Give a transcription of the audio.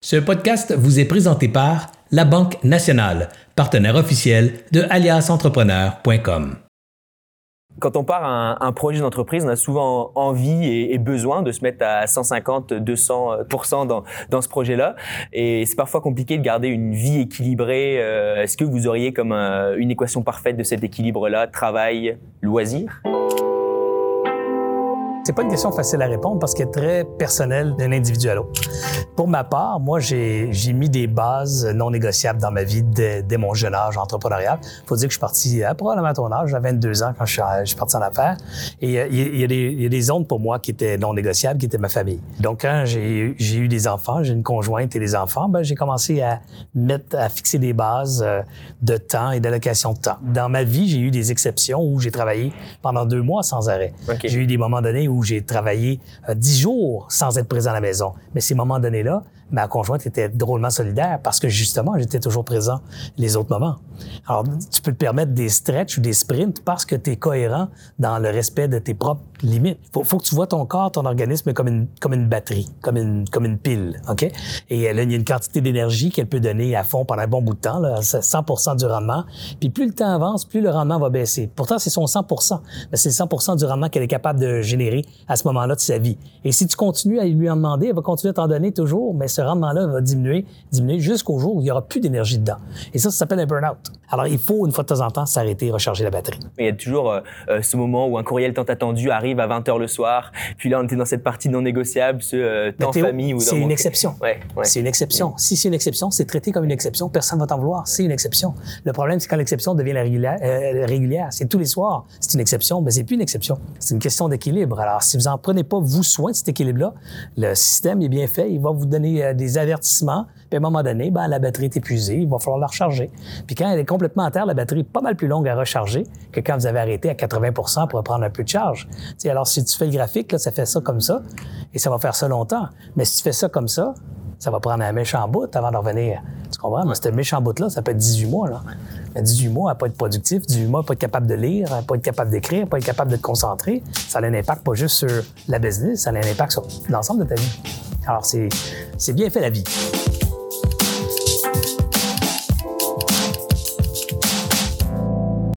Ce podcast vous est présenté par La Banque Nationale, partenaire officiel de aliasentrepreneur.com. Quand on part un, un projet d'entreprise, on a souvent envie et, besoin de se mettre à 150, 200 dans, dans ce projet-là. Et c'est parfois compliqué de garder une vie équilibrée. Euh, Est-ce que vous auriez comme un, une équation parfaite de cet équilibre-là, travail, loisir? C'est pas une question facile à répondre parce qu'elle est très personnelle d'un individu à l'autre. Pour ma part, moi, j'ai mis des bases non négociables dans ma vie dès, dès mon jeune âge entrepreneurial. faut dire que je suis parti à probablement à ton âge, à 22 ans quand je suis, je suis parti en affaires. Et euh, il y, a des, il y a des zones pour moi qui étaient non négociables, qui étaient ma famille. Donc, quand j'ai eu des enfants, j'ai une conjointe et des enfants, ben, j'ai commencé à mettre, à fixer des bases euh, de temps et d'allocation de temps. Dans ma vie, j'ai eu des exceptions où j'ai travaillé pendant deux mois sans arrêt. Okay. J'ai eu des moments donnés où où j'ai travaillé euh, dix jours sans être présent à la maison. Mais ces moments donnés-là, ma conjointe était drôlement solidaire parce que justement, j'étais toujours présent les autres moments. Alors, tu peux te permettre des stretches ou des sprints parce que tu es cohérent dans le respect de tes propres limites. Faut, faut que tu vois ton corps, ton organisme comme une, comme une batterie, comme une, comme une pile, OK? Et là, il y a une quantité d'énergie qu'elle peut donner à fond pendant un bon bout de temps, là, 100 du rendement. Puis plus le temps avance, plus le rendement va baisser. Pourtant, c'est son 100% mais c'est 100% du rendement qu'elle est capable de générer à ce moment-là de sa vie. Et si tu continues à lui en demander, elle va continuer à t'en donner toujours, mais ce rendement-là va diminuer, diminuer jusqu'au jour où il n'y aura plus d'énergie dedans. Et ça, ça s'appelle un burn-out. Alors, il faut, une fois de temps en temps, s'arrêter et recharger la batterie. Il y a toujours euh, ce moment où un courriel tant attendu arrive à 20 h le soir, puis là, on était dans cette partie non négociable, ce euh, temps Théo, famille. C'est une exception. Ouais, ouais. C'est une exception. Si c'est une exception, c'est traité comme une exception, personne ne va t'en vouloir. C'est une exception. Le problème, c'est quand l'exception devient la régulière. Euh, régulière. C'est tous les soirs. C'est une exception, mais c'est plus une exception. C'est une question d'équilibre. Alors, si vous en prenez pas, vous, soin de cet équilibre-là, le système est bien fait. Il va vous donner euh, des avertissements. Puis à un moment donné, ben, la batterie est épuisée. Il va falloir la recharger. Puis quand elle est complètement à terre, la batterie est pas mal plus longue à recharger que quand vous avez arrêté à 80% pour prendre un peu de charge. Alors, si tu fais le graphique, ça fait ça comme ça, et ça va faire ça longtemps. Mais si tu fais ça comme ça, ça va prendre un méchant bout avant de revenir. Tu comprends? Mais ce méchant bout-là, ça peut être 18 mois. Là. 18 mois à pas être productif, 18 mois à pas être capable de lire, à pas être capable d'écrire, à pas être capable de te concentrer. Ça a un impact pas juste sur la business, ça a un impact sur l'ensemble de ta vie. Alors, c'est bien fait la vie.